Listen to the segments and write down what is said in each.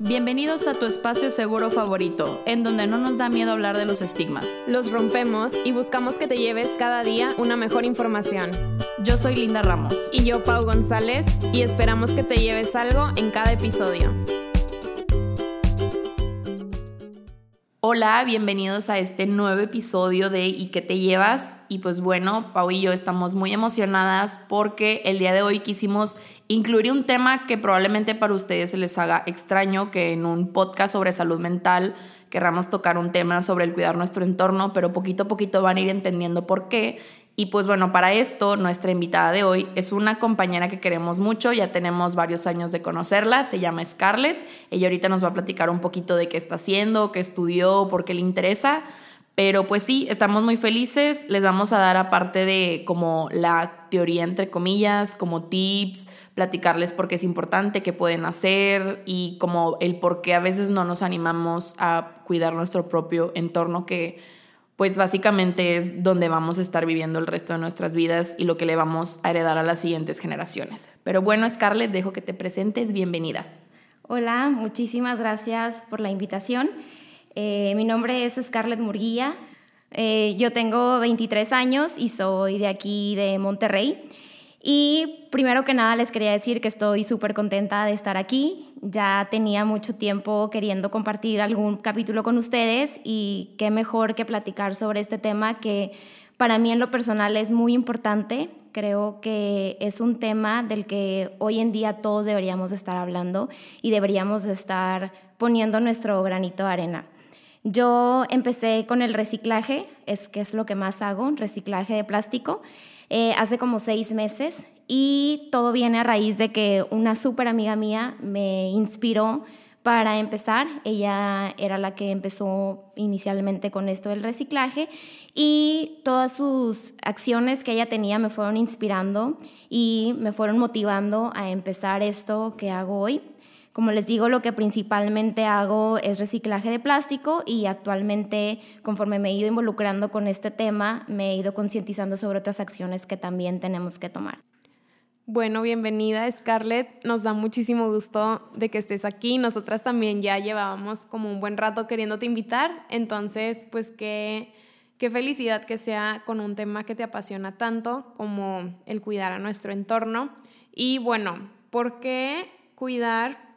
Bienvenidos a tu espacio seguro favorito, en donde no nos da miedo hablar de los estigmas. Los rompemos y buscamos que te lleves cada día una mejor información. Yo soy Linda Ramos. Y yo, Pau González, y esperamos que te lleves algo en cada episodio. Hola, bienvenidos a este nuevo episodio de ¿Y qué te llevas? Y pues bueno, Pau y yo estamos muy emocionadas porque el día de hoy quisimos incluir un tema que probablemente para ustedes se les haga extraño, que en un podcast sobre salud mental querramos tocar un tema sobre el cuidar nuestro entorno, pero poquito a poquito van a ir entendiendo por qué. Y pues bueno, para esto nuestra invitada de hoy es una compañera que queremos mucho, ya tenemos varios años de conocerla, se llama Scarlett, ella ahorita nos va a platicar un poquito de qué está haciendo, qué estudió, por qué le interesa. Pero pues sí, estamos muy felices. Les vamos a dar aparte de como la teoría entre comillas, como tips, platicarles por qué es importante, qué pueden hacer y como el por qué a veces no nos animamos a cuidar nuestro propio entorno que pues básicamente es donde vamos a estar viviendo el resto de nuestras vidas y lo que le vamos a heredar a las siguientes generaciones. Pero bueno, Scarlett, dejo que te presentes. Bienvenida. Hola, muchísimas gracias por la invitación. Eh, mi nombre es Scarlett Murguía. Eh, yo tengo 23 años y soy de aquí, de Monterrey. Y primero que nada les quería decir que estoy súper contenta de estar aquí. Ya tenía mucho tiempo queriendo compartir algún capítulo con ustedes y qué mejor que platicar sobre este tema que para mí en lo personal es muy importante. Creo que es un tema del que hoy en día todos deberíamos estar hablando y deberíamos estar poniendo nuestro granito de arena. Yo empecé con el reciclaje, es que es lo que más hago, reciclaje de plástico, eh, hace como seis meses y todo viene a raíz de que una súper amiga mía me inspiró para empezar. Ella era la que empezó inicialmente con esto del reciclaje y todas sus acciones que ella tenía me fueron inspirando y me fueron motivando a empezar esto que hago hoy. Como les digo, lo que principalmente hago es reciclaje de plástico y actualmente, conforme me he ido involucrando con este tema, me he ido concientizando sobre otras acciones que también tenemos que tomar. Bueno, bienvenida Scarlett. Nos da muchísimo gusto de que estés aquí. Nosotras también ya llevábamos como un buen rato queriéndote invitar. Entonces, pues qué, qué felicidad que sea con un tema que te apasiona tanto como el cuidar a nuestro entorno. Y bueno, ¿por qué cuidar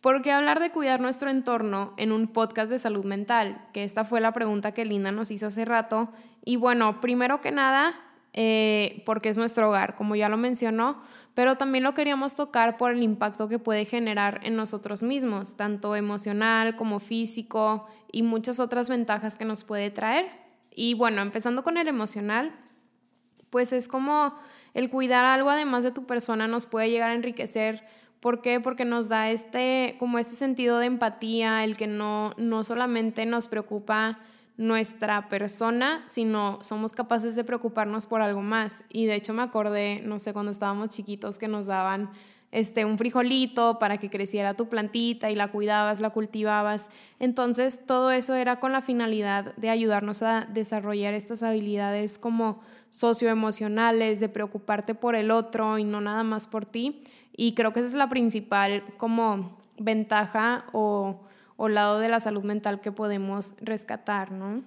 ¿Por qué hablar de cuidar nuestro entorno en un podcast de salud mental? Que esta fue la pregunta que Linda nos hizo hace rato. Y bueno, primero que nada, eh, porque es nuestro hogar, como ya lo mencionó, pero también lo queríamos tocar por el impacto que puede generar en nosotros mismos, tanto emocional como físico y muchas otras ventajas que nos puede traer. Y bueno, empezando con el emocional, pues es como el cuidar algo además de tu persona nos puede llegar a enriquecer ¿Por qué? Porque nos da este, como este sentido de empatía, el que no, no solamente nos preocupa nuestra persona, sino somos capaces de preocuparnos por algo más. Y de hecho me acordé, no sé, cuando estábamos chiquitos que nos daban este, un frijolito para que creciera tu plantita y la cuidabas, la cultivabas. Entonces todo eso era con la finalidad de ayudarnos a desarrollar estas habilidades como socioemocionales, de preocuparte por el otro y no nada más por ti. Y creo que esa es la principal como ventaja o, o lado de la salud mental que podemos rescatar, ¿no?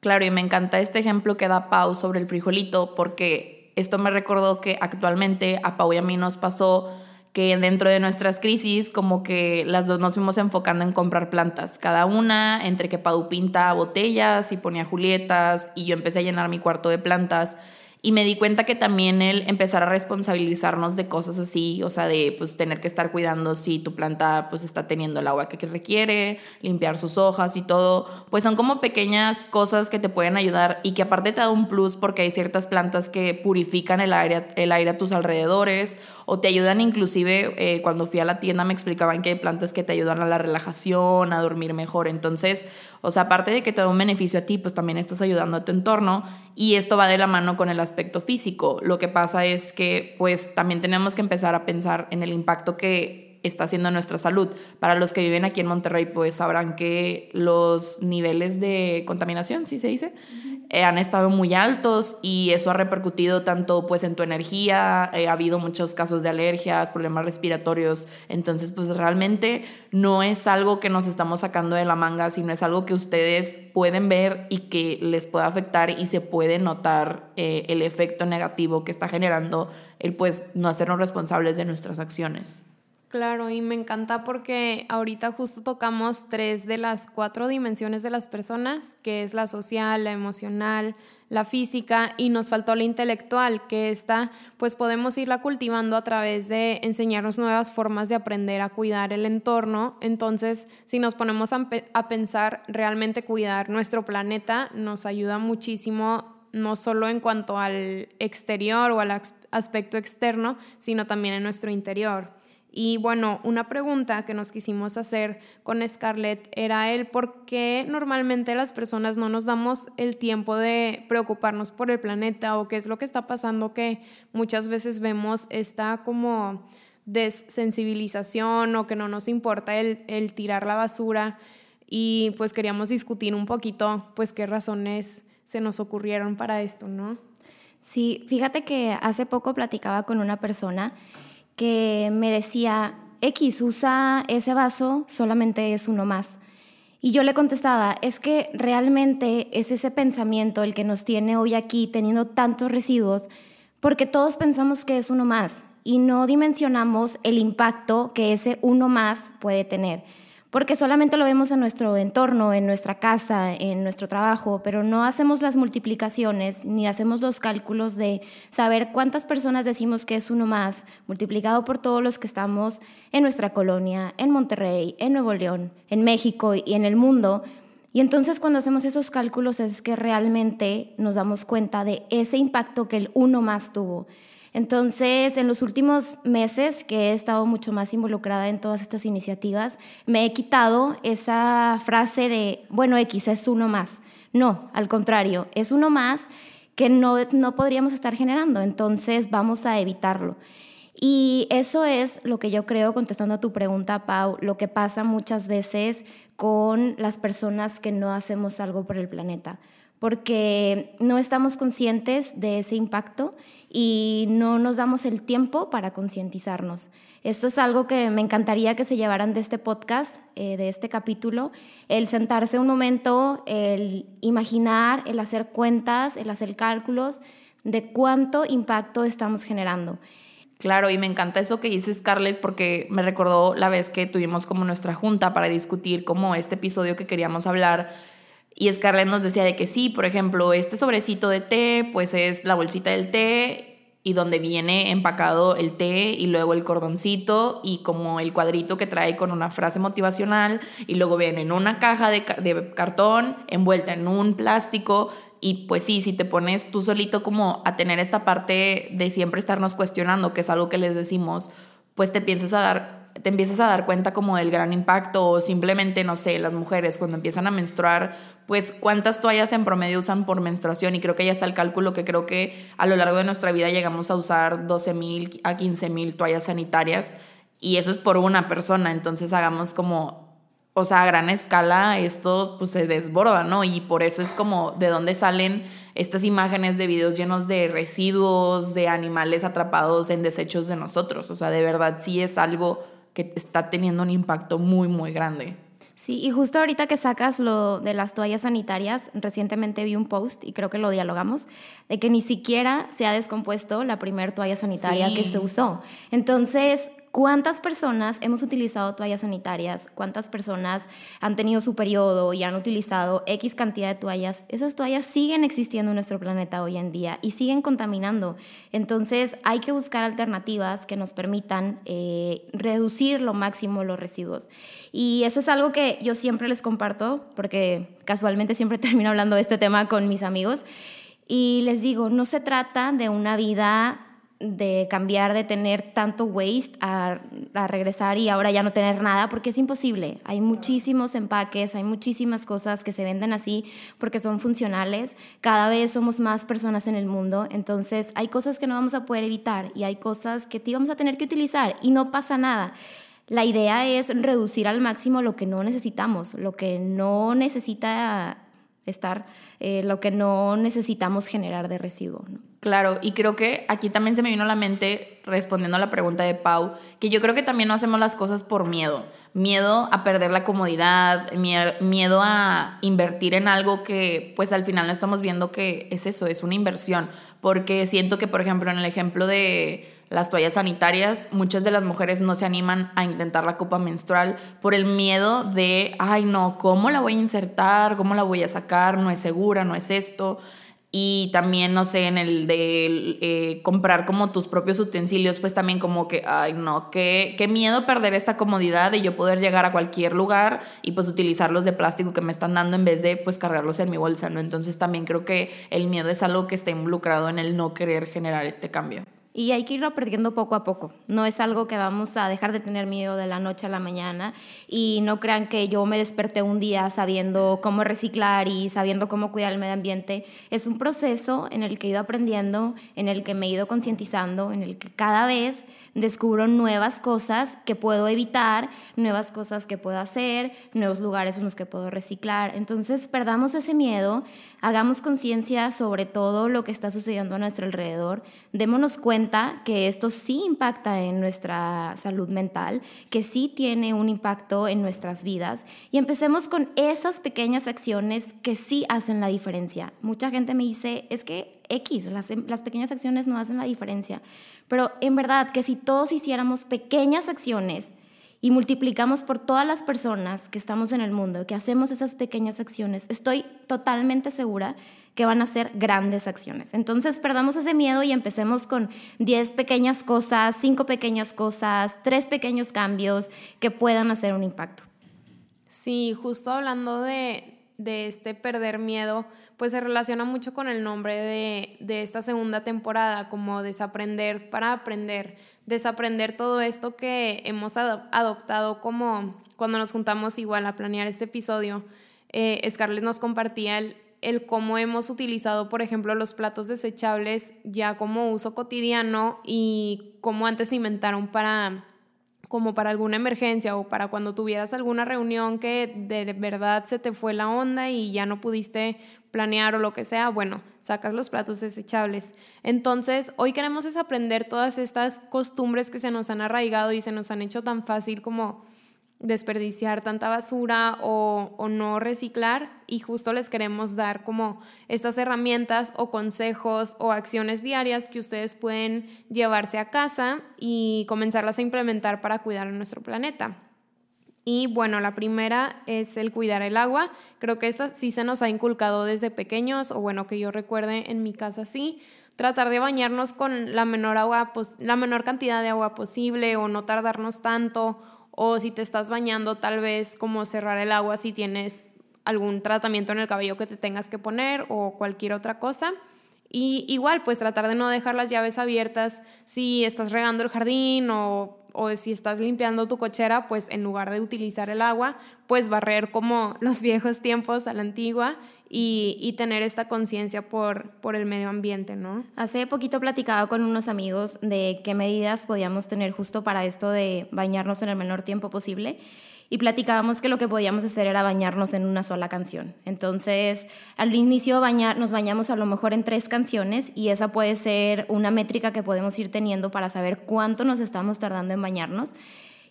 Claro, y me encanta este ejemplo que da Pau sobre el frijolito, porque esto me recordó que actualmente a Pau y a mí nos pasó que dentro de nuestras crisis como que las dos nos fuimos enfocando en comprar plantas, cada una, entre que Pau pinta botellas y ponía julietas y yo empecé a llenar mi cuarto de plantas y me di cuenta que también el empezar a responsabilizarnos de cosas así, o sea, de pues tener que estar cuidando si tu planta pues está teniendo el agua que requiere, limpiar sus hojas y todo, pues son como pequeñas cosas que te pueden ayudar y que aparte te da un plus porque hay ciertas plantas que purifican el aire, el aire a tus alrededores o te ayudan inclusive, eh, cuando fui a la tienda me explicaban que hay plantas que te ayudan a la relajación, a dormir mejor, entonces, o sea, aparte de que te da un beneficio a ti, pues también estás ayudando a tu entorno y esto va de la mano con el aspecto físico. Lo que pasa es que pues también tenemos que empezar a pensar en el impacto que está haciendo nuestra salud. Para los que viven aquí en Monterrey, pues sabrán que los niveles de contaminación, ¿sí se dice? Eh, han estado muy altos y eso ha repercutido tanto pues en tu energía, eh, ha habido muchos casos de alergias, problemas respiratorios, entonces pues realmente no es algo que nos estamos sacando de la manga, sino es algo que ustedes pueden ver y que les puede afectar y se puede notar eh, el efecto negativo que está generando el pues no hacernos responsables de nuestras acciones. Claro, y me encanta porque ahorita justo tocamos tres de las cuatro dimensiones de las personas, que es la social, la emocional, la física, y nos faltó la intelectual, que esta pues podemos irla cultivando a través de enseñarnos nuevas formas de aprender a cuidar el entorno. Entonces, si nos ponemos a, a pensar, realmente cuidar nuestro planeta nos ayuda muchísimo no solo en cuanto al exterior o al aspecto externo, sino también en nuestro interior. Y bueno, una pregunta que nos quisimos hacer con Scarlett era el por qué normalmente las personas no nos damos el tiempo de preocuparnos por el planeta o qué es lo que está pasando que muchas veces vemos esta como desensibilización o que no nos importa el, el tirar la basura y pues queríamos discutir un poquito pues qué razones se nos ocurrieron para esto, ¿no? Sí, fíjate que hace poco platicaba con una persona que me decía, X, usa ese vaso, solamente es uno más. Y yo le contestaba, es que realmente es ese pensamiento el que nos tiene hoy aquí teniendo tantos residuos, porque todos pensamos que es uno más y no dimensionamos el impacto que ese uno más puede tener porque solamente lo vemos en nuestro entorno, en nuestra casa, en nuestro trabajo, pero no hacemos las multiplicaciones ni hacemos los cálculos de saber cuántas personas decimos que es uno más, multiplicado por todos los que estamos en nuestra colonia, en Monterrey, en Nuevo León, en México y en el mundo. Y entonces cuando hacemos esos cálculos es que realmente nos damos cuenta de ese impacto que el uno más tuvo. Entonces, en los últimos meses que he estado mucho más involucrada en todas estas iniciativas, me he quitado esa frase de, bueno, X es uno más. No, al contrario, es uno más que no, no podríamos estar generando, entonces vamos a evitarlo. Y eso es lo que yo creo, contestando a tu pregunta, Pau, lo que pasa muchas veces con las personas que no hacemos algo por el planeta, porque no estamos conscientes de ese impacto y no nos damos el tiempo para concientizarnos. Esto es algo que me encantaría que se llevaran de este podcast, eh, de este capítulo, el sentarse un momento, el imaginar, el hacer cuentas, el hacer cálculos de cuánto impacto estamos generando. Claro, y me encanta eso que dice Scarlett porque me recordó la vez que tuvimos como nuestra junta para discutir como este episodio que queríamos hablar y Scarlett nos decía de que sí, por ejemplo, este sobrecito de té, pues es la bolsita del té y donde viene empacado el té y luego el cordoncito y como el cuadrito que trae con una frase motivacional y luego viene en una caja de, cartón envuelta en un plástico. Y pues sí, si te pones tú solito como a tener esta parte de siempre estarnos cuestionando, que es algo que les decimos, pues te piensas a dar te empiezas a dar cuenta como del gran impacto o simplemente, no sé, las mujeres cuando empiezan a menstruar, pues cuántas toallas en promedio usan por menstruación y creo que ya está el cálculo que creo que a lo largo de nuestra vida llegamos a usar 12 mil a 15 mil toallas sanitarias y eso es por una persona, entonces hagamos como, o sea, a gran escala esto pues se desborda, ¿no? Y por eso es como de dónde salen estas imágenes de videos llenos de residuos, de animales atrapados en desechos de nosotros, o sea, de verdad sí es algo que está teniendo un impacto muy, muy grande. Sí, y justo ahorita que sacas lo de las toallas sanitarias, recientemente vi un post y creo que lo dialogamos, de que ni siquiera se ha descompuesto la primera toalla sanitaria que se usó. Entonces, ¿Cuántas personas hemos utilizado toallas sanitarias? ¿Cuántas personas han tenido su periodo y han utilizado X cantidad de toallas? Esas toallas siguen existiendo en nuestro planeta hoy en día y siguen contaminando. Entonces hay que buscar alternativas que nos permitan eh, reducir lo máximo los residuos. Y eso es algo que yo siempre les comparto porque casualmente siempre termino hablando de este tema con mis amigos. Y les digo, no se trata de una vida de cambiar de tener tanto waste a, regresar y ahora ya no tener nada, porque es imposible. Hay muchísimos empaques, hay muchísimas cosas que se venden así porque son funcionales. Cada vez somos más personas en el mundo, entonces hay cosas que no vamos a poder evitar y hay cosas que sí vamos a tener que utilizar y no pasa nada. La idea es reducir al máximo lo que no necesitamos, lo que no necesita estar eh, lo que no necesitamos generar de residuo. Claro, y creo que aquí también se me vino a la mente, respondiendo a la pregunta de Pau, que yo creo que también no hacemos las cosas por miedo. Miedo a perder la comodidad, miedo a invertir en algo que pues al final no estamos viendo que es eso, es una inversión. Porque siento que, por ejemplo, en el ejemplo de las toallas sanitarias, muchas de las mujeres no se animan a intentar la copa menstrual por el miedo de, ay no, ¿cómo la voy a insertar? ¿Cómo la voy a sacar? No es segura, no es esto. Y también, no sé, en el de eh, comprar como tus propios utensilios, pues también como que, ay no, qué, qué miedo perder esta comodidad de yo poder llegar a cualquier lugar y pues utilizarlos de plástico que me están dando en vez de pues cargarlos en mi bolsa, ¿no? Entonces también creo que el miedo es algo que está involucrado en el no querer generar este cambio. Y hay que irlo perdiendo poco a poco. No es algo que vamos a dejar de tener miedo de la noche a la mañana. Y no crean que yo me desperté un día sabiendo cómo reciclar y sabiendo cómo cuidar el medio ambiente. Es un proceso en el que he ido aprendiendo, en el que me he ido concientizando, en el que cada vez descubro nuevas cosas que puedo evitar, nuevas cosas que puedo hacer, nuevos lugares en los que puedo reciclar. Entonces, perdamos ese miedo, hagamos conciencia sobre todo lo que está sucediendo a nuestro alrededor, démonos cuenta que esto sí impacta en nuestra salud mental, que sí tiene un impacto en nuestras vidas y empecemos con esas pequeñas acciones que sí hacen la diferencia. Mucha gente me dice, es que X, las, las pequeñas acciones no hacen la diferencia. Pero en verdad que si todos hiciéramos pequeñas acciones y multiplicamos por todas las personas que estamos en el mundo, que hacemos esas pequeñas acciones, estoy totalmente segura que van a ser grandes acciones. Entonces, perdamos ese miedo y empecemos con 10 pequeñas cosas, 5 pequeñas cosas, 3 pequeños cambios que puedan hacer un impacto. Sí, justo hablando de, de este perder miedo, pues se relaciona mucho con el nombre de, esta segunda temporada, como desaprender para aprender, desaprender todo esto que hemos adoptado como cuando nos juntamos igual a planear este episodio. Eh, Scarlett nos compartía el, el cómo hemos utilizado, por ejemplo, los platos desechables ya como uso cotidiano y cómo antes se inventaron para como para alguna emergencia o para cuando tuvieras alguna reunión que de verdad se te fue la onda y ya no pudiste planear o lo que sea, bueno, sacas los platos desechables. Entonces, hoy queremos es aprender todas estas costumbres que se nos han arraigado y se nos han hecho tan fácil como desperdiciar tanta basura o, o, no reciclar y justo les queremos dar como estas herramientas o consejos o acciones diarias que ustedes pueden llevarse a casa y comenzarlas a implementar para cuidar a nuestro planeta. Y bueno, la primera es el cuidar el agua. Creo que esta sí se nos ha inculcado desde pequeños, o bueno, que yo recuerde en mi casa sí. Tratar de bañarnos con la menor, agua, la menor cantidad de agua posible o no tardarnos tanto. O si te estás bañando, tal vez como cerrar el agua si tienes algún tratamiento en el cabello que te tengas que poner o cualquier otra cosa. Y igual, pues tratar de no dejar las llaves abiertas si estás regando el jardín o o si estás limpiando tu cochera, pues en lugar de utilizar el agua, pues barrer como los viejos tiempos a la antigua y, tener esta conciencia por, por el medio ambiente, ¿no? Hace poquito platicaba con unos amigos de qué medidas podíamos tener justo para esto de bañarnos en el menor tiempo posible y platicábamos que lo que podíamos hacer era bañarnos en una sola canción. Entonces, al inicio bañar, nos bañamos a lo mejor en tres canciones y esa puede ser una métrica que podemos ir teniendo para saber cuánto nos estamos tardando en bañarnos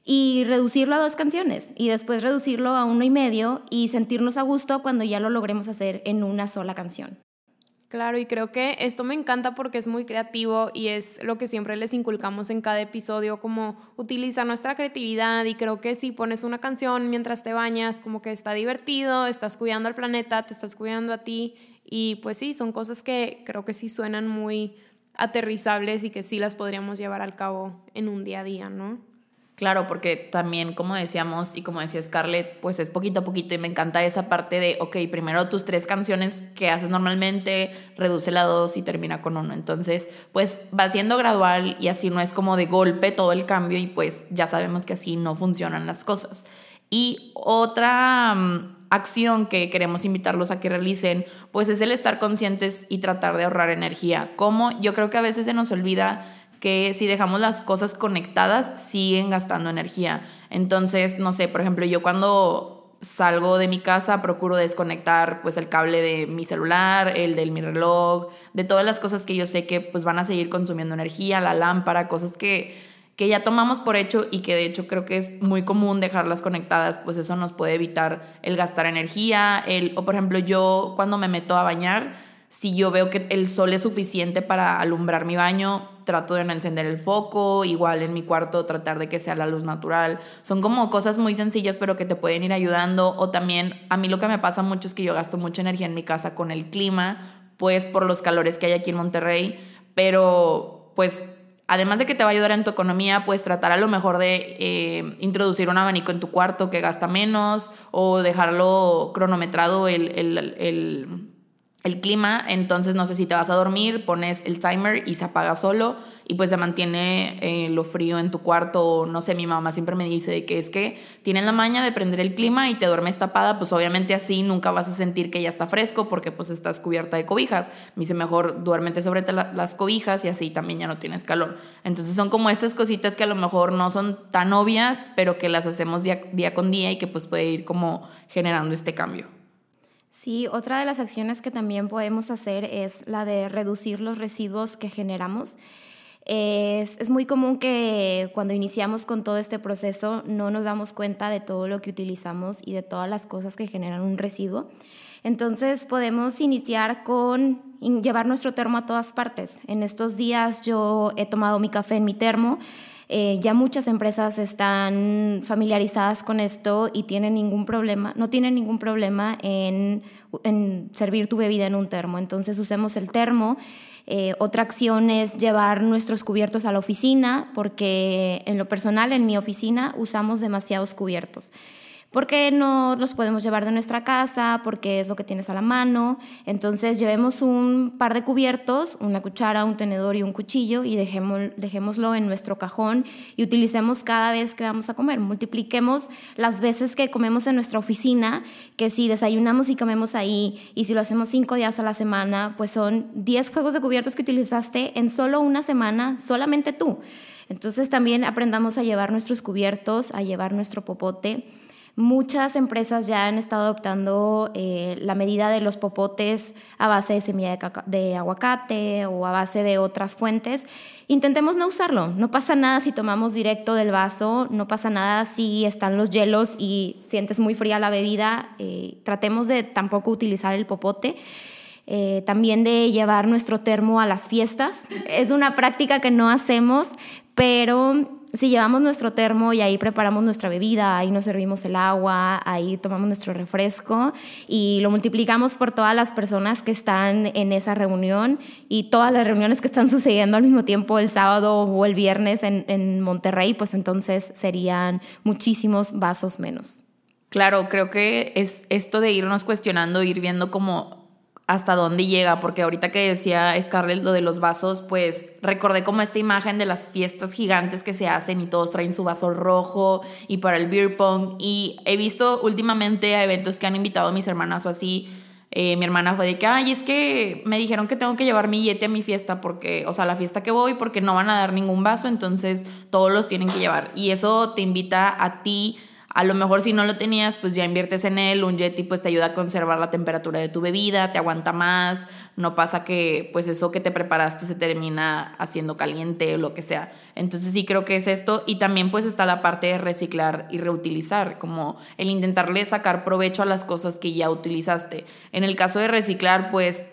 y reducirlo a dos canciones y después reducirlo a uno y medio y sentirnos a gusto cuando ya lo logremos hacer en una sola canción. Claro, y creo que esto me encanta porque es muy creativo y es lo que siempre les inculcamos en cada episodio, como utilizar nuestra creatividad y creo que si pones una canción mientras te bañas, como que está divertido, estás cuidando al planeta, te estás cuidando a ti y pues sí, son cosas que creo que sí suenan muy aterrizables y que sí las podríamos llevar al cabo en un día a día, ¿no? Claro, porque también, como decíamos y como decía Scarlett, pues es poquito a poquito y me encanta esa parte de, ok, primero tus tres canciones que haces normalmente, reduce la dos y termina con uno. Entonces, pues va siendo gradual y así no es como de golpe todo el cambio y pues ya sabemos que así no funcionan las cosas. Y otra mm, acción que queremos invitarlos a que realicen, pues es el estar conscientes y tratar de ahorrar energía. Como yo creo que a veces se nos olvida que si dejamos las cosas conectadas siguen gastando energía. Entonces, no sé, por ejemplo, yo cuando salgo de mi casa, procuro desconectar pues el cable de mi celular, el de mi reloj, de todas las cosas que yo sé que pues van a seguir consumiendo energía, la lámpara, cosas que, que ya tomamos por hecho y que de hecho creo que es muy común dejarlas conectadas, pues eso nos puede evitar el gastar energía, el, o por ejemplo yo cuando me meto a bañar, si yo veo que el sol es suficiente para alumbrar mi baño, trato de no encender el foco, igual en mi cuarto tratar de que sea la luz natural. Son como cosas muy sencillas pero que te pueden ir ayudando. O también a mí lo que me pasa mucho es que yo gasto mucha energía en mi casa con el clima, pues por los calores que hay aquí en Monterrey, pero pues además de que te va a ayudar en tu economía, pues tratar a lo mejor de eh, introducir un abanico en tu cuarto que gasta menos o dejarlo cronometrado el, el el clima, entonces no sé si te vas a dormir, pones el timer y se apaga solo y pues se mantiene eh, lo frío en tu cuarto. No sé, mi mamá siempre me dice que es que tienes la maña de prender el clima y te duermes tapada, pues obviamente así nunca vas a sentir que ya está fresco porque pues estás cubierta de cobijas. Me dice mejor duérmete sobre las cobijas y así también ya no tienes calor. Entonces son como estas cositas que a lo mejor no son tan obvias, pero que las hacemos día con día y que pues puede ir como generando este cambio. Sí, otra de las acciones que también podemos hacer es la de reducir los residuos que generamos. Es, es, muy común que cuando iniciamos con todo este proceso no nos damos cuenta de todo lo que utilizamos y de todas las cosas que generan un residuo. Entonces podemos iniciar con llevar nuestro termo a todas partes. En estos días yo he tomado mi café en mi termo eh, ya muchas empresas están familiarizadas con esto y tienen ningún problema, no tienen ningún problema en, servir tu bebida en un termo. Entonces usemos el termo. Eh, otra acción es llevar nuestros cubiertos a la oficina, porque en lo personal, en mi oficina, usamos demasiados cubiertos porque no los podemos llevar de nuestra casa, porque es lo que tienes a la mano. Entonces llevemos un par de cubiertos, una cuchara, un tenedor y un cuchillo y dejémoslo en nuestro cajón y utilicemos cada vez que vamos a comer. Multipliquemos las veces que comemos en nuestra oficina, que si desayunamos y comemos ahí y si lo hacemos cinco días a la semana, pues son 10 juegos de cubiertos que utilizaste en solo una semana, solamente tú. Entonces también aprendamos a llevar nuestros cubiertos, a llevar nuestro popote Muchas empresas ya han estado adoptando eh, la medida de los popotes a base de semilla de, aguacate o a base de otras fuentes. Intentemos no usarlo. No pasa nada si tomamos directo del vaso, no pasa nada si están los hielos y sientes muy fría la bebida. Eh, tratemos de tampoco utilizar el popote. Eh, también de llevar nuestro termo a las fiestas. Es una práctica que no hacemos, pero si llevamos nuestro termo y ahí preparamos nuestra bebida, ahí nos servimos el agua, ahí tomamos nuestro refresco y lo multiplicamos por todas las personas que están en esa reunión y todas las reuniones que están sucediendo al mismo tiempo el sábado o el viernes en, en Monterrey, pues entonces serían muchísimos vasos menos. Claro, creo que es esto de irnos cuestionando, ir viendo como hasta dónde llega, porque ahorita que decía Scarlett lo de los vasos, pues recordé como esta imagen de las fiestas gigantes que se hacen y todos traen su vaso rojo y para el beer pong. Y he visto últimamente a eventos que han invitado a mis hermanas o así. Eh, mi hermana fue de que, ay, es que me dijeron que tengo que llevar mi yete a mi fiesta porque, o sea, la fiesta que voy, porque no van a dar ningún vaso, entonces todos los tienen que llevar. Y eso te invita a ti a lo mejor si no lo tenías, pues ya inviertes en él. Un Yeti pues te ayuda a conservar la temperatura de tu bebida, te aguanta más. No pasa que pues eso que te preparaste se termina haciendo caliente o lo que sea. Entonces sí creo que es esto. Y también pues está la parte de reciclar y reutilizar, como el intentarle sacar provecho a las cosas que ya utilizaste. En el caso de reciclar, pues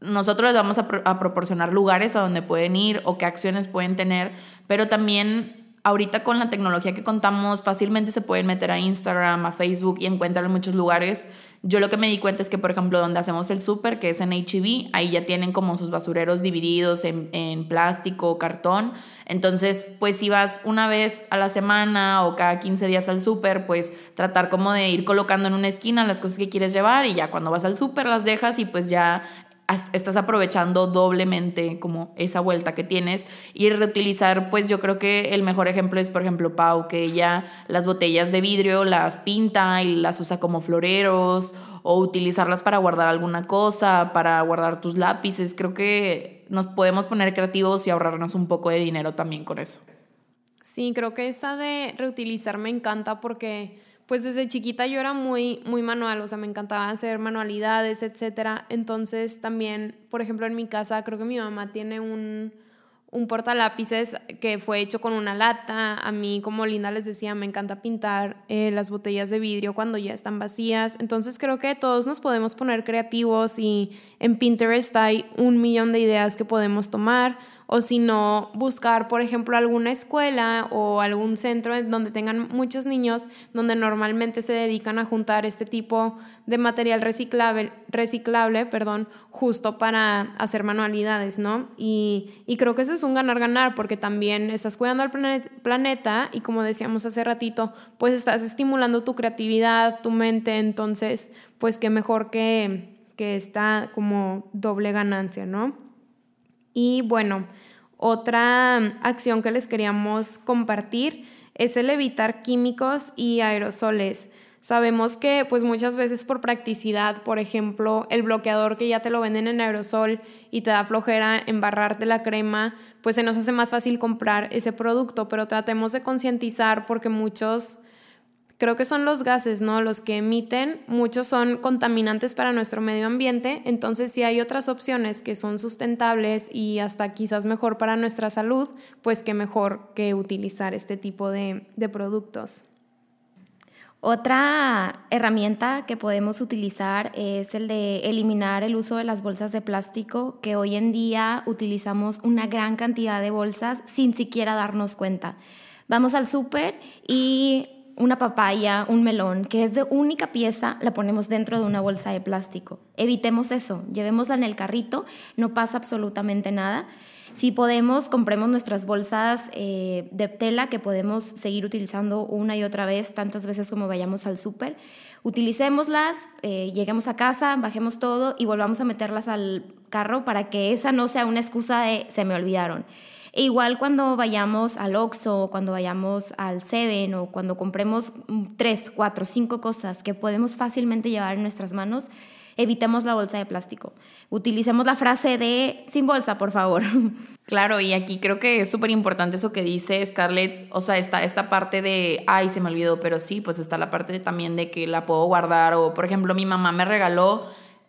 nosotros les vamos a, a proporcionar lugares a donde pueden ir o qué acciones pueden tener, pero también ahorita con la tecnología que contamos, fácilmente se pueden meter a Instagram, a Facebook y encuentran en muchos lugares. Yo lo que me di cuenta es que, por ejemplo, donde hacemos el súper, que es en HEB, ahí ya tienen como sus basureros divididos en, en plástico, cartón. Entonces, pues si vas una vez a la semana o cada 15 días al súper, pues tratar como de ir colocando en una esquina las cosas que quieres llevar y ya cuando vas al súper las dejas y pues ya estás aprovechando doblemente como esa vuelta que tienes y reutilizar pues yo creo que el mejor ejemplo es por ejemplo Pau que ella las botellas de vidrio las pinta y las usa como floreros o utilizarlas para guardar alguna cosa para guardar tus lápices. Creo que nos podemos poner creativos y ahorrarnos un poco de dinero también con eso. Sí creo que esta de reutilizar me encanta porque pues desde chiquita yo era muy, muy manual, o sea, me encantaba hacer manualidades, etcétera. Entonces también, por ejemplo, en mi casa creo que mi mamá tiene un, un portalápices que fue hecho con una lata. A mí, como Linda les decía, me encanta pintar eh, las botellas de vidrio cuando ya están vacías. Entonces creo que todos nos podemos poner creativos y en Pinterest hay un millón de ideas que podemos tomar o si no, buscar, por ejemplo, alguna escuela o algún centro donde tengan muchos niños donde normalmente se dedican a juntar este tipo de material reciclable, reciclable perdón, justo para hacer manualidades, ¿no? Y, y creo que eso es un ganar-ganar porque también estás cuidando al planeta y como decíamos hace ratito, pues estás estimulando tu creatividad, tu mente, entonces, pues qué mejor que, que esta como doble ganancia, ¿no? Y bueno, otra acción que les queríamos compartir es el evitar químicos y aerosoles. Sabemos que pues muchas veces por practicidad, por ejemplo, el bloqueador que ya te lo venden en aerosol y te da flojera embarrarte la crema, pues se nos hace más fácil comprar ese producto, pero tratemos de concientizar porque muchos creo que son los gases, ¿no? Los que emiten, muchos son contaminantes para nuestro medio ambiente, entonces si hay otras opciones que son sustentables y hasta quizás mejor para nuestra salud, pues qué mejor que utilizar este tipo de, de productos. Otra herramienta que podemos utilizar es el de eliminar el uso de las bolsas de plástico, que hoy en día utilizamos una gran cantidad de bolsas sin siquiera darnos cuenta. Vamos al súper y una papaya, un melón, que es de única pieza, la ponemos dentro de una bolsa de plástico. Evitemos eso, llevémosla en el carrito, no pasa absolutamente nada. Si podemos, compremos nuestras bolsas eh, de tela que podemos seguir utilizando una y otra vez, tantas veces como vayamos al súper. Utilicémoslas, eh, lleguemos a casa, bajemos todo y volvamos a meterlas al carro para que esa no sea una excusa de se me olvidaron. E igual cuando vayamos al Oxxo, cuando vayamos al Seven o cuando compremos tres, cuatro, cinco cosas que podemos fácilmente llevar en nuestras manos, evitemos la bolsa de plástico. Utilicemos la frase de sin bolsa, por favor. Claro, y aquí creo que es súper importante eso que dice Scarlett, o sea, está esta parte de, ay, se me olvidó, pero sí, pues está la parte también de que la puedo guardar, o por ejemplo, mi mamá me regaló,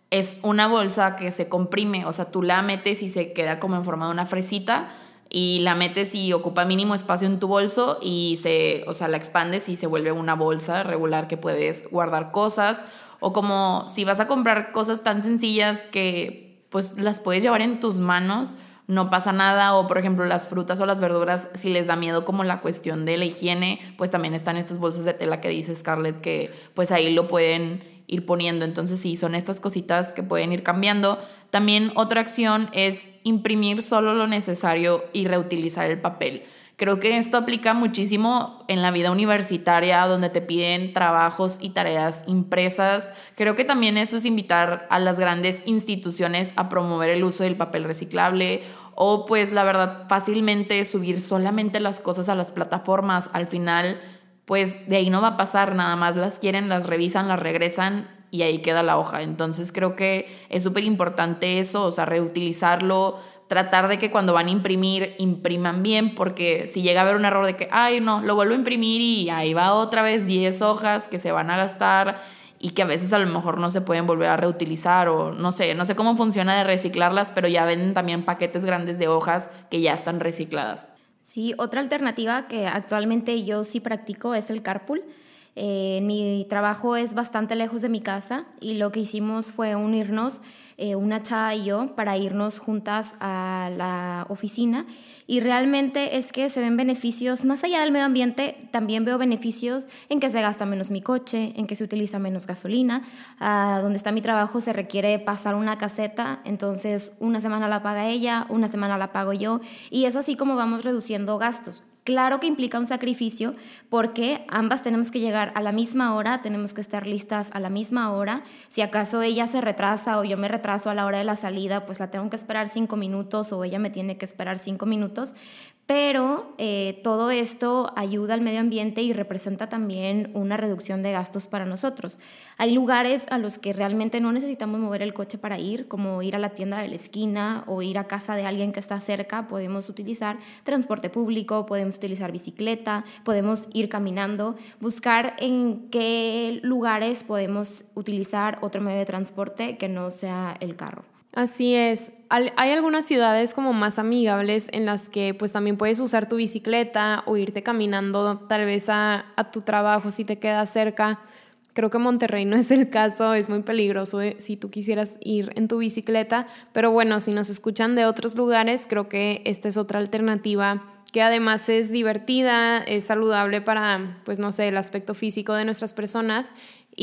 es una bolsa que se comprime, o sea, tú la metes y se queda como en forma de una fresita, y la metes y ocupa mínimo espacio en tu bolso y se, o sea, la expandes y se vuelve una bolsa regular que puedes guardar cosas o como si vas a comprar cosas tan sencillas que pues las puedes llevar en tus manos, no pasa nada o por ejemplo las frutas o las verduras si les da miedo como la cuestión de la higiene, pues también están estas bolsas de tela que dice Scarlett que pues ahí lo pueden ir poniendo. Entonces sí, son estas cositas que pueden ir cambiando. También otra acción es imprimir solo lo necesario y reutilizar el papel. Creo que esto aplica muchísimo en la vida universitaria, donde te piden trabajos y tareas impresas. Creo que también eso es invitar a las grandes instituciones a promover el uso del papel reciclable o pues la verdad fácilmente subir solamente las cosas a las plataformas. Al final, pues de ahí no va a pasar, nada más las quieren, las revisan, las regresan y ahí queda la hoja. Entonces creo que es súper importante eso, o sea, reutilizarlo, tratar de que cuando van a imprimir, impriman bien, porque si llega a haber un error de que, ay, no, lo vuelvo a imprimir y ahí va otra vez 10 hojas que se van a gastar y que a veces a lo mejor no se pueden volver a reutilizar o no sé, no sé cómo funciona de reciclarlas, pero ya venden también paquetes grandes de hojas que ya están recicladas. Sí, otra alternativa que actualmente yo sí practico es el carpool eh, mi trabajo es bastante lejos de mi casa y lo que hicimos fue unirnos, eh, una chava y yo, para irnos juntas a la oficina. Y realmente es que se ven beneficios, más allá del medio ambiente, también veo beneficios en que se gasta menos mi coche, en que se utiliza menos gasolina. Ah, donde está mi trabajo se requiere pasar una caseta, entonces una semana la paga ella, una semana la pago yo. Y es así como vamos reduciendo gastos. Claro que implica un sacrificio porque ambas tenemos que llegar a la misma hora, tenemos que estar listas a la misma hora. Si acaso ella se retrasa o yo me retraso a la hora de la salida, pues la tengo que esperar cinco minutos o ella me tiene que esperar cinco minutos. Pero eh, todo esto ayuda al medio ambiente y representa también una reducción de gastos para nosotros. Hay lugares a los que realmente no necesitamos mover el coche para ir, como ir a la tienda de la esquina o ir a casa de alguien que está cerca, podemos utilizar transporte público, podemos utilizar bicicleta, podemos ir caminando, buscar en qué lugares podemos utilizar otro medio de transporte que no sea el carro. Así es. Hay algunas ciudades como más amigables en las que pues también puedes usar tu bicicleta o irte caminando tal vez a, tu trabajo si te queda cerca. Creo que Monterrey no es el caso, es muy peligroso eh, si tú quisieras ir en tu bicicleta, pero bueno, si nos escuchan de otros lugares, creo que esta es otra alternativa que además es divertida, es saludable para, pues no sé, el aspecto físico de nuestras personas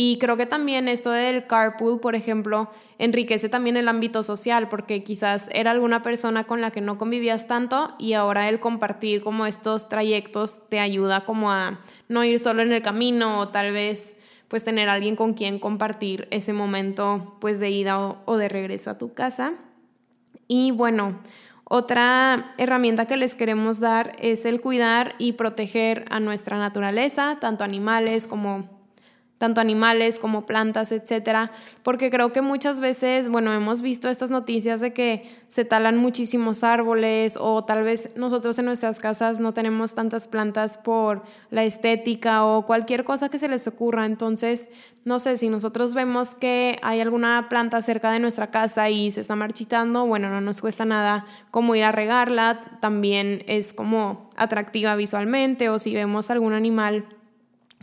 y creo que también esto del carpool, por ejemplo, enriquece también el ámbito social, porque quizás era alguna persona con la que no convivías tanto y ahora el compartir como estos trayectos te ayuda como a no ir solo en el camino o tal vez pues tener alguien con quien compartir ese momento pues de ida o, o de regreso a tu casa. Y bueno, otra herramienta que les queremos dar es el cuidar y proteger a nuestra naturaleza, tanto animales como tanto animales como plantas, etcétera, porque creo que muchas veces, bueno, hemos visto estas noticias de que se talan muchísimos árboles o tal vez nosotros en nuestras casas no tenemos tantas plantas por la estética o cualquier cosa que se les ocurra, entonces, no sé, si nosotros vemos que hay alguna planta cerca de nuestra casa y se está marchitando, bueno, no nos cuesta nada como ir a regarla, también es como atractiva visualmente o si vemos algún animal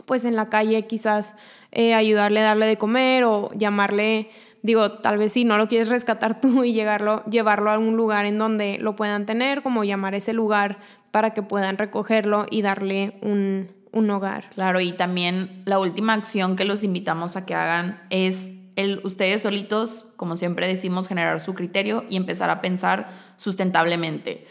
pues en la calle quizás eh, ayudarle darle de comer o llamarle, digo, tal vez si no lo quieres rescatar tú y llegarlo, llevarlo a algún lugar en donde lo puedan tener, como llamar ese lugar para que puedan recogerlo y darle un, un hogar. Claro, y también la última acción que los invitamos a que hagan es el, ustedes solitos, como siempre decimos, generar su criterio y empezar a pensar sustentablemente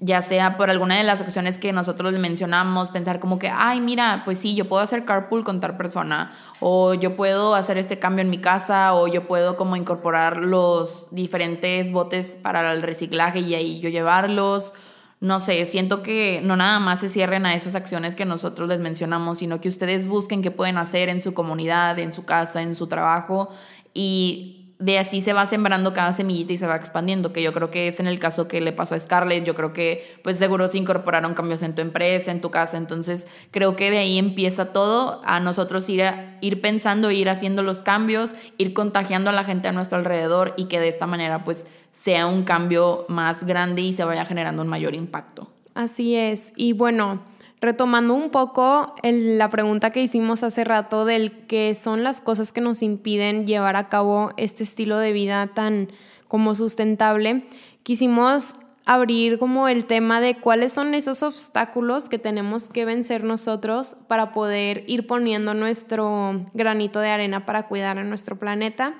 ya sea por alguna de las acciones que nosotros les mencionamos, pensar como que, ay, mira, pues sí, yo puedo hacer carpool con tal persona, o yo puedo hacer este cambio en mi casa, o yo puedo como incorporar los diferentes botes para el reciclaje y ahí yo llevarlos. No sé, siento que no nada más se cierren a esas acciones que nosotros les mencionamos, sino que ustedes busquen qué pueden hacer en su comunidad, en su casa, en su trabajo y de así se va sembrando cada semillita y se va expandiendo, que yo creo que es en el caso que le pasó a Scarlett, yo creo que pues seguro se incorporaron cambios en tu empresa, en tu casa, entonces creo que de ahí empieza todo, a nosotros ir, ir pensando, ir haciendo los cambios, ir contagiando a la gente a nuestro alrededor y que de esta manera pues sea un cambio más grande y se vaya generando un mayor impacto. Así es, y bueno, retomando un poco la pregunta que hicimos hace rato del qué son las cosas que nos impiden llevar a cabo este estilo de vida tan como sustentable, quisimos abrir como el tema de cuáles son esos obstáculos que tenemos que vencer nosotros para poder ir poniendo nuestro granito de arena para cuidar a nuestro planeta.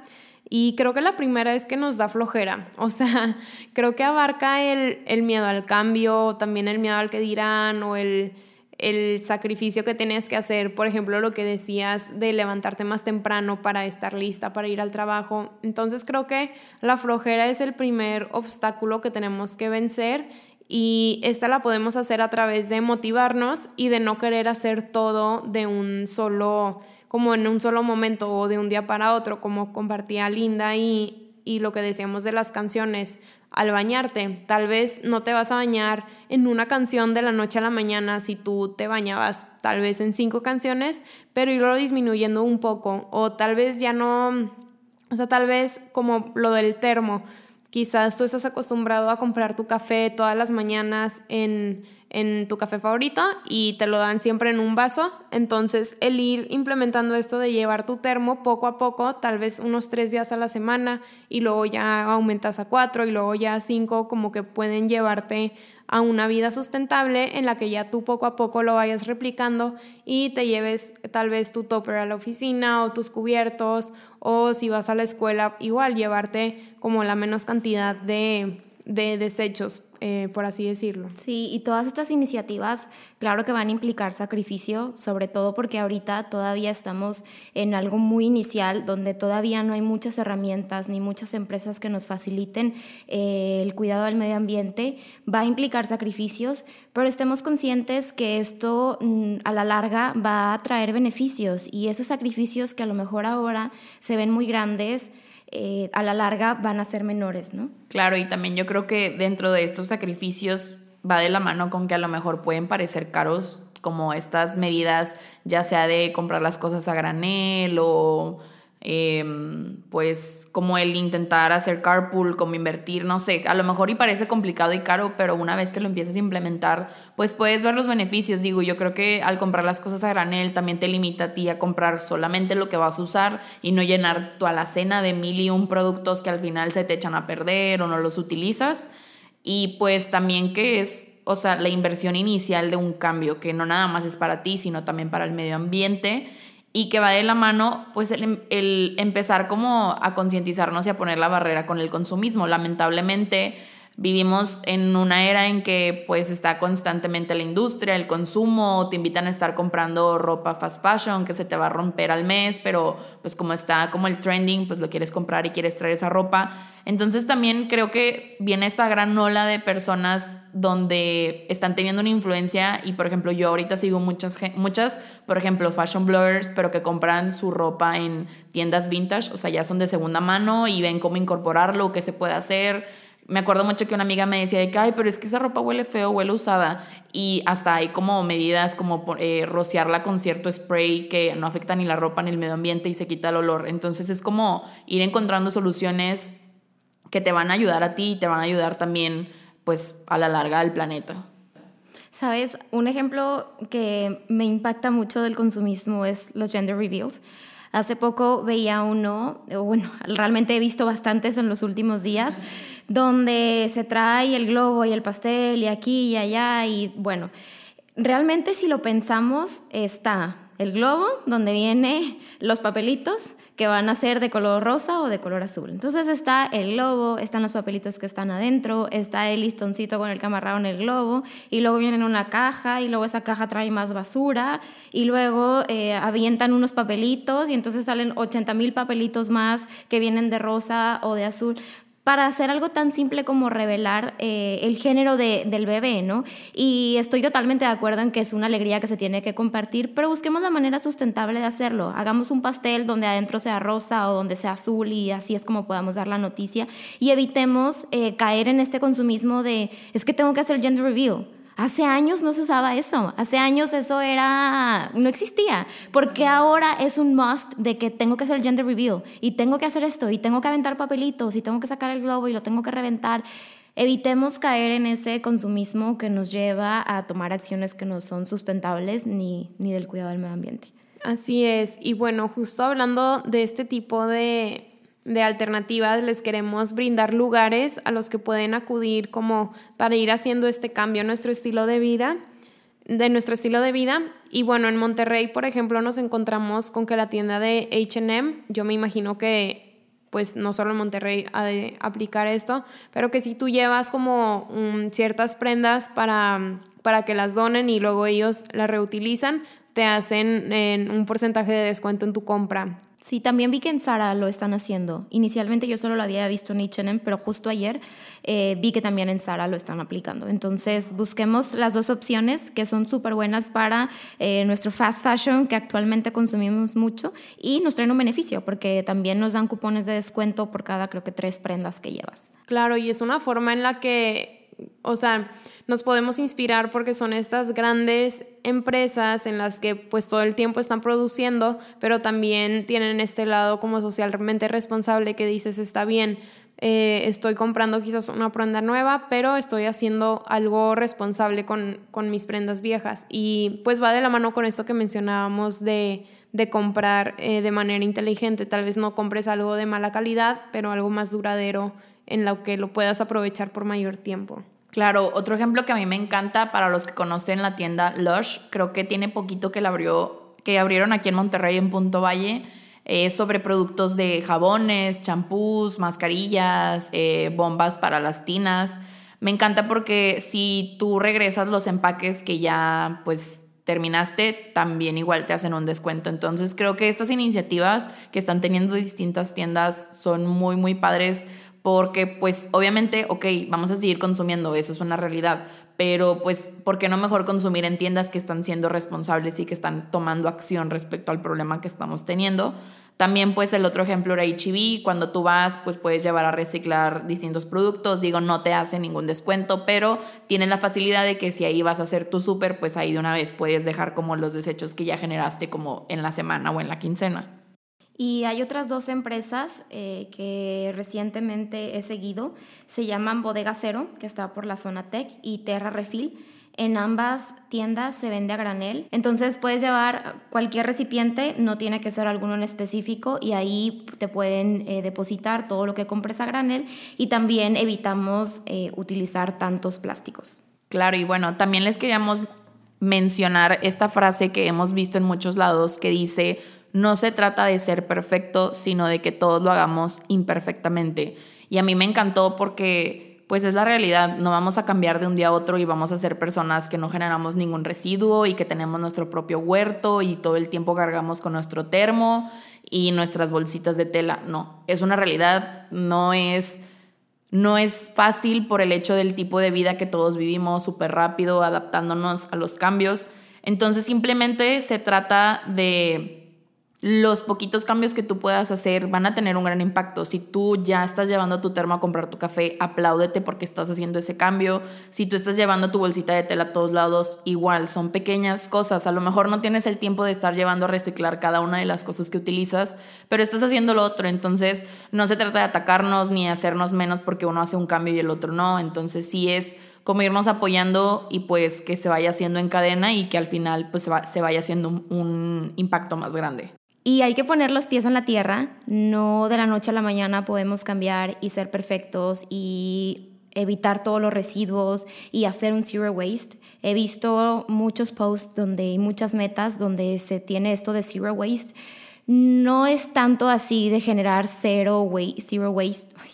Y creo que la primera es que nos da flojera, o sea, creo que abarca el, el miedo al cambio, también el miedo al que dirán o el el sacrificio que tienes que hacer, por ejemplo, lo que decías de levantarte más temprano para estar lista para ir al trabajo. Entonces creo que la flojera es el primer obstáculo que tenemos que vencer y esta la podemos hacer a través de motivarnos y de no querer hacer todo de un solo como en un solo momento o de un día para otro, como compartía Linda y, y lo que decíamos de las canciones al bañarte. Tal vez no te vas a bañar en una canción de la noche a la mañana si tú te bañabas tal vez en cinco canciones, pero irlo disminuyendo un poco. O tal vez ya no, o sea, tal vez como lo del termo. Quizás tú estás acostumbrado a comprar tu café todas las mañanas en en tu café favorito y te lo dan siempre en un vaso. Entonces, el ir implementando esto de llevar tu termo poco a poco, tal vez unos tres días a la semana y luego ya aumentas a cuatro y luego ya a cinco, como que pueden llevarte a una vida sustentable en la que ya tú poco a poco lo vayas replicando y te lleves tal vez tu topper a la oficina o tus cubiertos o si vas a la escuela igual llevarte como la menos cantidad de, de desechos eh, por así decirlo. Sí, y todas estas iniciativas, claro que van a implicar sacrificio, sobre todo porque ahorita todavía estamos en algo muy inicial, donde todavía no hay muchas herramientas ni muchas empresas que nos faciliten eh, el cuidado del medio ambiente. Va a implicar sacrificios, pero estemos conscientes que esto mm, a la larga va a traer beneficios y esos sacrificios que a lo mejor ahora se ven muy grandes, eh, a la larga van a ser menores, ¿no? Claro, y también yo creo que dentro de estos sacrificios va de la mano con que a lo mejor pueden parecer caros como estas medidas, ya sea de comprar las cosas a granel o Em, pues como el intentar hacer carpool, como invertir, no sé, a lo mejor y parece complicado y caro, pero una vez que lo empiezas a implementar, pues puedes ver los beneficios. Digo, yo creo que al comprar las cosas a granel también te limita a ti a comprar solamente lo que vas a usar y no llenar tu alacena de mil y un productos que al final se te echan a perder o no los utilizas. Y pues también que es, o sea, la inversión inicial de un cambio, que no nada más es para ti, sino también para el medio ambiente y que va de la mano pues el, el empezar como a concientizarnos y a poner la barrera con el consumismo. Lamentablemente Vivimos en una era en que pues está constantemente la industria, el consumo, te invitan a estar comprando ropa fast fashion que se te va a romper al mes, pero pues como está como el trending, pues lo quieres comprar y quieres traer esa ropa. Entonces también creo que viene esta gran ola de personas donde están teniendo una influencia y por ejemplo yo ahorita sigo muchas, muchas por ejemplo fashion bloggers, pero que compran su ropa en tiendas vintage, o sea, ya son de segunda mano y ven cómo incorporarlo, qué se puede hacer me acuerdo mucho que una amiga me decía de que, ay, pero es que esa ropa huele feo, huele usada. Y hasta hay como medidas como eh, rociarla con cierto spray que no afecta ni la ropa ni el medio ambiente y se quita el olor. Entonces es como ir encontrando soluciones que te van a ayudar a ti y te van a ayudar también, pues, a la larga al planeta. Sabes, un ejemplo que me impacta mucho del consumismo es los gender reveals. Hace poco veía uno, bueno, realmente he visto bastantes en los últimos días, donde se trae el globo y el pastel y aquí y allá y bueno, realmente si lo pensamos está el globo donde vienen los papelitos que van a ser de color rosa o de color azul. Entonces está el globo, están los papelitos que están adentro, está el listoncito con el que en el globo y luego viene una caja y luego esa caja trae más basura y luego eh, avientan unos papelitos y entonces salen 80 mil papelitos más que vienen de rosa o de azul para hacer algo tan simple como revelar eh, el género de, del bebé, ¿no? Y estoy totalmente de acuerdo en que es una alegría que se tiene que compartir, pero busquemos la manera sustentable de hacerlo. Hagamos un pastel donde adentro sea rosa o donde sea azul y así es como podamos dar la noticia y evitemos eh, caer en este consumismo de es que tengo que hacer gender reveal Hace años no se usaba eso, hace años eso era, no existía, porque ahora es un must de que tengo que hacer el gender reveal y tengo que hacer esto y tengo que aventar papelitos y tengo que sacar el globo y lo tengo que reventar. Evitemos caer en ese consumismo que nos lleva a tomar acciones que no son sustentables ni, ni del cuidado del medio ambiente. Así es, y bueno, justo hablando de este tipo de, de alternativas, les queremos brindar lugares a los que pueden acudir como para ir haciendo este cambio en nuestro estilo de vida, de nuestro estilo de vida. Y bueno, en Monterrey, por ejemplo, nos encontramos con que la tienda de H&M, yo me imagino que pues no solo en Monterrey ha de aplicar esto, pero que si tú llevas como ciertas prendas para, para que las donen y luego ellos las reutilizan, te hacen en un porcentaje de descuento en tu compra. Sí, también vi que en Zara lo están haciendo. Inicialmente yo solo lo había visto en H&M, pero justo ayer eh, vi que también en Zara lo están aplicando. Entonces busquemos las dos opciones que son súper buenas para eh, nuestro fast fashion que actualmente consumimos mucho y nos traen un beneficio porque también nos dan cupones de descuento por cada creo que tres prendas que llevas. Claro, y es una forma en la que o sea, nos podemos inspirar porque son estas grandes empresas en las que pues todo el tiempo están produciendo, pero también tienen este lado como socialmente responsable que dices, está bien, eh, estoy comprando quizás una prenda nueva, pero estoy haciendo algo responsable con, mis prendas viejas. Y pues va de la mano con esto que mencionábamos de, comprar eh, de manera inteligente. Tal vez no compres algo de mala calidad, pero algo más duradero en lo que lo puedas aprovechar por mayor tiempo. Claro, otro ejemplo que a mí me encanta para los que conocen la tienda Lush, creo que tiene poquito que la abrió, que abrieron aquí en Monterrey en Punto Valle, es sobre productos de jabones, champús, mascarillas, eh, bombas para las tinas. Me encanta porque si tú regresas los empaques que ya pues terminaste, también igual te hacen un descuento. Entonces creo que estas iniciativas que están teniendo distintas tiendas son muy, muy padres porque pues obviamente, ok, vamos a seguir consumiendo, eso es una realidad, pero pues, ¿por qué no mejor consumir en tiendas que están siendo responsables y que están tomando acción respecto al problema que estamos teniendo? También pues el otro ejemplo era HB, cuando tú vas pues puedes llevar a reciclar distintos productos, digo no te hace ningún descuento, pero tienes la facilidad de que si ahí vas a hacer tu súper, pues ahí de una vez puedes dejar como los desechos que ya generaste como en la semana o en la quincena. Y hay otras dos empresas eh, que recientemente he seguido, se llaman Bodega Cero, que está por la zona Tech, y Terra Refill en ambas tiendas se vende a granel, entonces puedes llevar cualquier recipiente, no tiene que ser alguno en específico y ahí te pueden eh, depositar todo lo que compres a granel. Y también evitamos eh, utilizar tantos plásticos. Claro, y bueno, también les queríamos mencionar esta frase que hemos visto en muchos lados que dice, no se trata de ser perfecto, sino de que todos lo hagamos imperfectamente. Y a mí me encantó porque pues es la realidad, no vamos a cambiar de un día a otro y vamos a ser personas que no generamos ningún residuo y que tenemos nuestro propio huerto y todo el tiempo cargamos con nuestro termo y nuestras bolsitas de tela. No, es una realidad, no es, no es fácil por el hecho del tipo de vida que todos vivimos, súper rápido, adaptándonos a los cambios. Entonces simplemente se trata de los poquitos cambios que tú puedas hacer van a tener un gran impacto. Si tú ya estás llevando tu termo a comprar tu café, apláudete porque estás haciendo ese cambio. Si tú estás llevando tu bolsita de tela a todos lados, igual, son pequeñas cosas. A lo mejor no tienes el tiempo de estar llevando a reciclar cada una de las cosas que utilizas, pero estás haciendo lo otro. Entonces, no se trata de atacarnos ni hacernos menos porque uno hace un cambio y el otro no. Entonces, sí es como irnos apoyando y pues que se vaya haciendo en cadena y que al final pues se vaya haciendo un impacto más grande. Y hay que poner los pies en la tierra, no de la noche a la mañana podemos cambiar y ser perfectos y evitar todos los residuos y hacer un zero waste. He visto muchos posts donde hay muchas metas donde se tiene esto de zero waste. No es tanto así de generar cero waste, zero waste.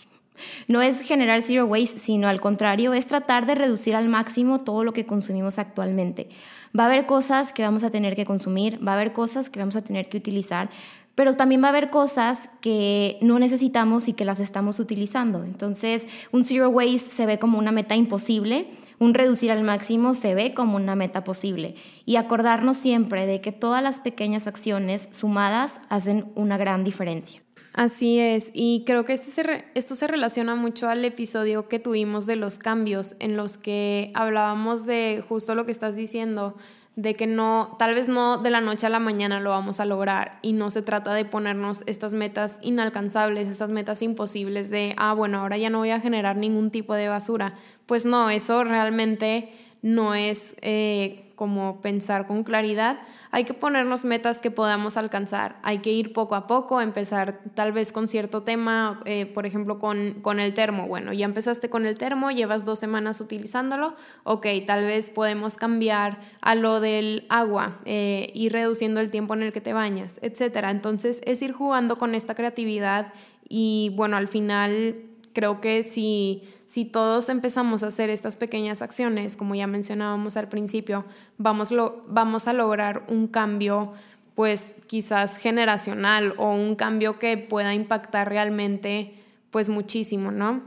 No es generar zero waste, sino al contrario, es tratar de reducir al máximo todo lo que consumimos actualmente. Va a haber cosas que vamos a tener que consumir, va a haber cosas que vamos a tener que utilizar, pero también va a haber cosas que no necesitamos y que las estamos utilizando. Entonces, un zero waste se ve como una meta imposible, un reducir al máximo se ve como una meta posible. Y acordarnos siempre de que todas las pequeñas acciones sumadas hacen una gran diferencia. Así es, y creo que este esto se relaciona mucho al episodio que tuvimos de los cambios, en los que hablábamos de justo lo que estás diciendo, de que no, tal vez no de la noche a la mañana lo vamos a lograr y no se trata de ponernos estas metas inalcanzables, estas metas imposibles de, ah, bueno, ahora ya no voy a generar ningún tipo de basura. Pues no, eso realmente no es eh, como pensar con claridad. Hay que ponernos metas que podamos alcanzar. Hay que ir poco a poco, empezar tal vez con cierto tema, eh, por ejemplo, con, con el termo. Bueno, ya empezaste con el termo, llevas dos semanas utilizándolo. Ok, tal vez podemos cambiar a lo del agua, eh, ir reduciendo el tiempo en el que te bañas, etc. Entonces es ir jugando con esta creatividad y bueno, al final creo que si si todos empezamos a hacer estas pequeñas acciones, como ya mencionábamos al principio, vamos, lo, vamos a lograr un cambio pues quizás generacional o un cambio que pueda impactar realmente pues muchísimo, ¿no?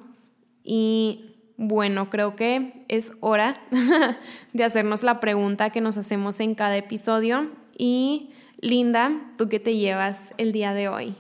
Y bueno, creo que es hora de hacernos la pregunta que nos hacemos en cada episodio. Y Linda, ¿tú qué te llevas el día de hoy?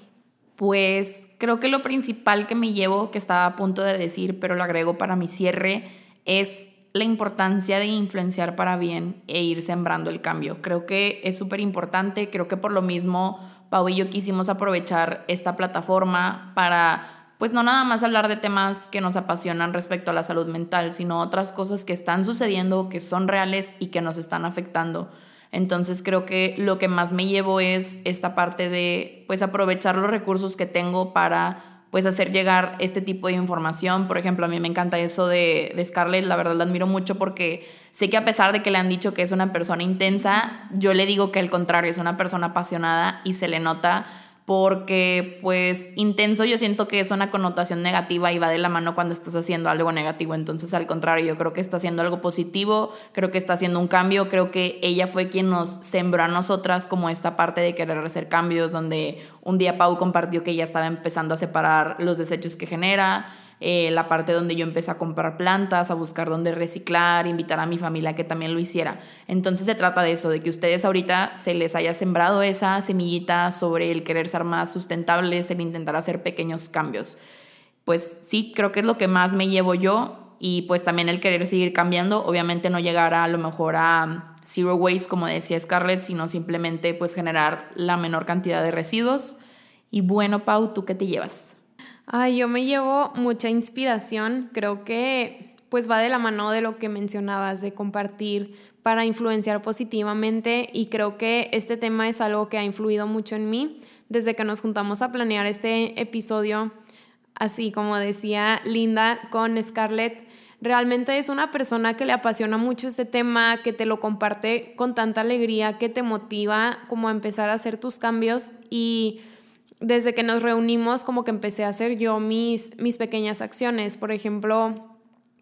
Pues creo que lo principal que me llevo, que estaba a punto de decir, pero lo agrego para mi cierre, es la importancia de influenciar para bien e ir sembrando el cambio. Creo que es súper importante, creo que por lo mismo Pau y yo quisimos aprovechar esta plataforma para, pues no nada más hablar de temas que nos apasionan respecto a la salud mental, sino otras cosas que están sucediendo, que son reales y que nos están afectando. Entonces creo que lo que más me llevo es esta parte de pues aprovechar los recursos que tengo para pues hacer llegar este tipo de información. Por ejemplo, a mí me encanta eso de, de Scarlett, la verdad la admiro mucho porque sé que a pesar de que le han dicho que es una persona intensa, yo le digo que al contrario, es una persona apasionada y se le nota porque pues intenso yo siento que es una connotación negativa y va de la mano cuando estás haciendo algo negativo. Entonces al contrario, yo creo que está haciendo algo positivo, creo que está haciendo un cambio, creo que ella fue quien nos sembró a nosotras como esta parte de querer hacer cambios, donde un día Pau compartió que ella estaba empezando a separar los desechos que genera eh, la parte donde yo empecé a comprar plantas, a buscar dónde reciclar, invitar a mi familia que también lo hiciera. Entonces se trata de eso, de que ustedes ahorita se les haya sembrado esa semillita sobre el querer ser más sustentables, el intentar hacer pequeños cambios. Pues sí, creo que es lo que más me llevo yo y pues también el querer seguir cambiando, obviamente no llegar a, a lo mejor a zero waste como decía Scarlett, sino simplemente pues generar la menor cantidad de residuos. Y bueno, Pau, ¿tú qué te llevas? Ay, yo me llevo mucha inspiración. Creo que pues va de la mano de lo que mencionabas, de compartir para influenciar positivamente y creo que este tema es algo que ha influido mucho en mí desde que nos juntamos a planear este episodio, así como decía Linda con Scarlett. Realmente es una persona que le apasiona mucho este tema, que te lo comparte con tanta alegría, que te motiva como a empezar a hacer tus cambios y desde que nos reunimos como que empecé a hacer yo mis, mis pequeñas acciones. Por ejemplo,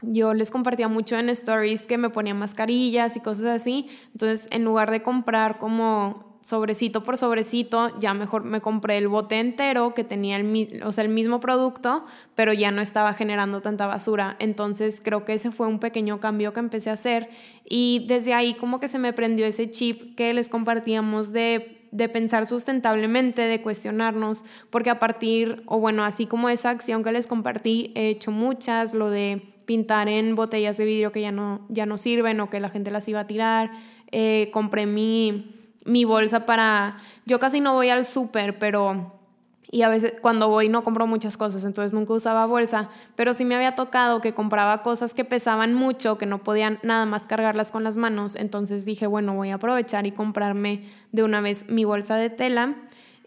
yo les compartía mucho en stories que me ponía mascarillas y cosas así. Entonces, en lugar de comprar como sobrecito por sobrecito, ya mejor me compré el bote entero que tenía el, o sea, el mismo producto, pero ya no estaba generando tanta basura. Entonces creo que ese fue un pequeño cambio que empecé a hacer y desde ahí como que se me prendió ese chip que les compartíamos de de pensar sustentablemente, de cuestionarnos, porque a partir, o bueno, así como esa acción que les compartí, he hecho muchas, lo de pintar en botellas de vidrio que ya no, ya no sirven o que la gente las iba a tirar, eh, compré mi, mi bolsa para, yo casi no voy al súper, pero y a veces cuando voy no compro muchas cosas, entonces nunca usaba bolsa, pero sí me había tocado que compraba cosas que pesaban mucho, que no podían nada más cargarlas con las manos, entonces dije, bueno, voy a aprovechar y comprarme de una vez mi bolsa de tela.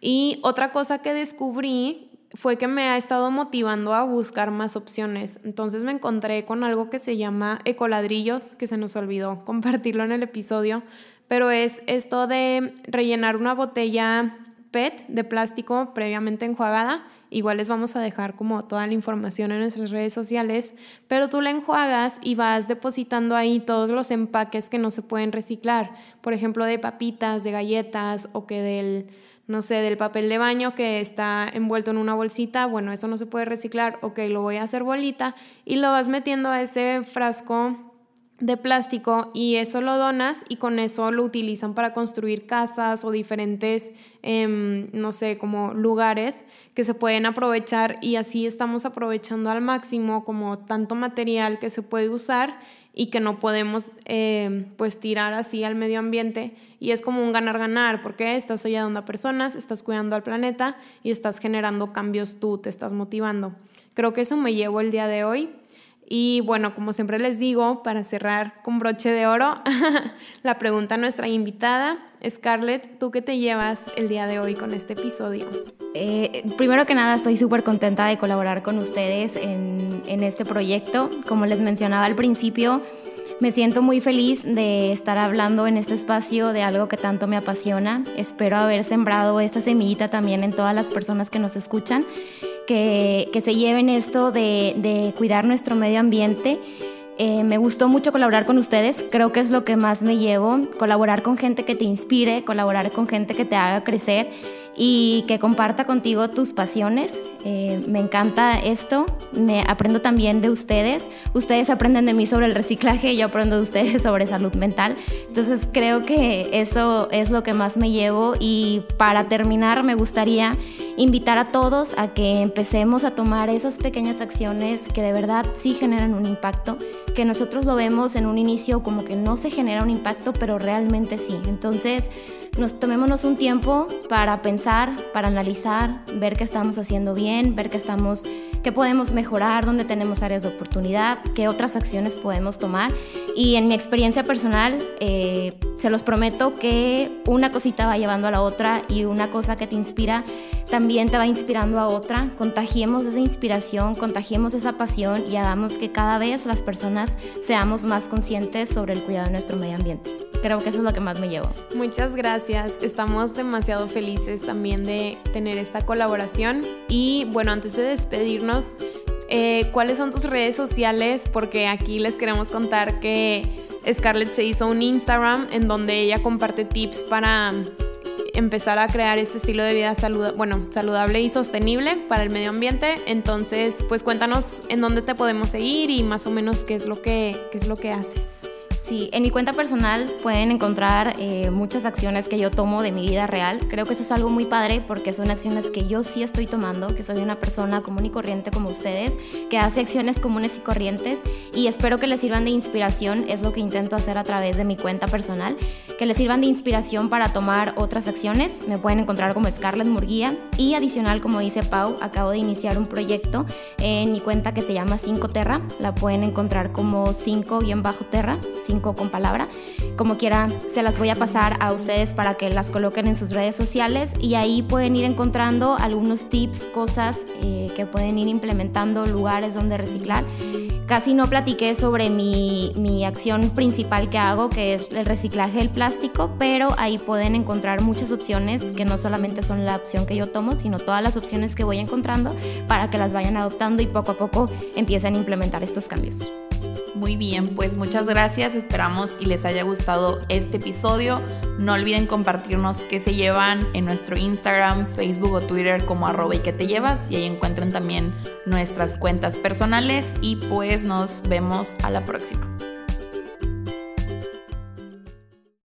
Y otra cosa que descubrí fue que me ha estado motivando a buscar más opciones. Entonces me encontré con algo que se llama ecoladrillos, que se nos olvidó compartirlo en el episodio, pero es esto de rellenar una botella PET de plástico previamente enjuagada. Igual les vamos a dejar como toda la información en nuestras redes sociales, pero tú la enjuagas y vas depositando ahí todos los empaques que no se pueden reciclar, por ejemplo, de papitas, de galletas o que del, no sé, del papel de baño que está envuelto en una bolsita, bueno, eso no se puede reciclar, ok, lo voy a hacer bolita y lo vas metiendo a ese frasco de plástico y eso lo donas y con eso lo utilizan para construir casas o diferentes, em, no sé, como lugares que se pueden aprovechar y así estamos aprovechando al máximo como tanto material que se puede usar y que no podemos em, pues tirar así al medio ambiente y es como un ganar-ganar porque estás ayudando a personas, estás cuidando al planeta y estás generando cambios tú, te estás motivando. Creo que eso me llevo el día de hoy. Y bueno, como siempre les digo, para cerrar con broche de oro, la pregunta a nuestra invitada, Scarlett, ¿tú qué te llevas el día de hoy con este episodio? Eh, primero que nada, estoy súper contenta de colaborar con ustedes en, en este proyecto. Como les mencionaba al principio, me siento muy feliz de estar hablando en este espacio de algo que tanto me apasiona. Espero haber sembrado esta semillita también en todas las personas que nos escuchan que, se lleven esto de, cuidar nuestro medio ambiente. Eh, me gustó mucho colaborar con ustedes, creo que es lo que más me llevo, colaborar con gente que te inspire, colaborar con gente que te haga crecer y que comparta contigo tus pasiones. Eh, me encanta esto, me aprendo también de ustedes, ustedes aprenden de mí sobre el reciclaje, yo aprendo de ustedes sobre salud mental, entonces creo que eso es lo que más me llevo y para terminar me gustaría invitar a todos a que empecemos a tomar esas pequeñas acciones que de verdad sí generan un impacto, que nosotros lo vemos en un inicio como que no se genera un impacto, pero realmente sí. Entonces, nos tomémonos un tiempo para pensar, para analizar, ver qué estamos haciendo bien, ver qué estamos qué podemos mejorar, dónde tenemos áreas de oportunidad, qué otras acciones podemos tomar. Y en mi experiencia personal, eh, se los prometo que una cosita va llevando a la otra y una cosa que te inspira también te va inspirando a otra. Contagiemos esa inspiración, contagiemos esa pasión y hagamos que cada vez las personas seamos más conscientes sobre el cuidado de nuestro medio ambiente. creo que eso es lo que más me llevo. Muchas gracias. Estamos demasiado felices también de tener esta colaboración. Y bueno, antes de despedirnos, eh, ¿cuáles son tus redes sociales? Porque aquí les queremos contar que Scarlett se hizo un Instagram en donde ella comparte tips para empezar a crear este estilo de vida bueno, saludable y sostenible para el medio ambiente. Entonces, pues cuéntanos en dónde te podemos seguir y más o menos qué es lo que, qué es lo que haces. Sí, en mi cuenta personal pueden encontrar eh, muchas acciones que yo tomo de mi vida real. Creo que eso es algo muy padre porque son acciones que yo sí estoy tomando, que soy una persona común y corriente como ustedes, que hace acciones comunes y corrientes y espero que les sirvan de inspiración, es lo que intento hacer a través de mi cuenta personal, que les sirvan de inspiración para tomar otras acciones. Me pueden encontrar como Scarlett Murguía y adicional, como dice Pau, acabo de iniciar un proyecto en mi cuenta que se llama 5 Terra. La pueden encontrar como 5-Terra, 5 con palabra. Como quiera, se las voy a pasar a ustedes para que las coloquen en sus redes sociales y ahí pueden ir encontrando algunos tips, cosas eh, que pueden ir implementando, lugares donde reciclar. Casi no platiqué sobre mi, mi, acción principal que hago, que es el reciclaje del plástico, pero ahí pueden encontrar muchas opciones que no solamente son la opción que yo tomo, sino todas las opciones que voy encontrando para que las vayan adoptando y poco a poco empiecen a implementar estos cambios. Muy bien, pues muchas gracias. Esperamos y les haya gustado este episodio. No olviden compartirnos qué se llevan en nuestro Instagram, Facebook o Twitter como arroba y que te llevas. Y ahí encuentran también nuestras cuentas personales. Y pues nos vemos a la próxima.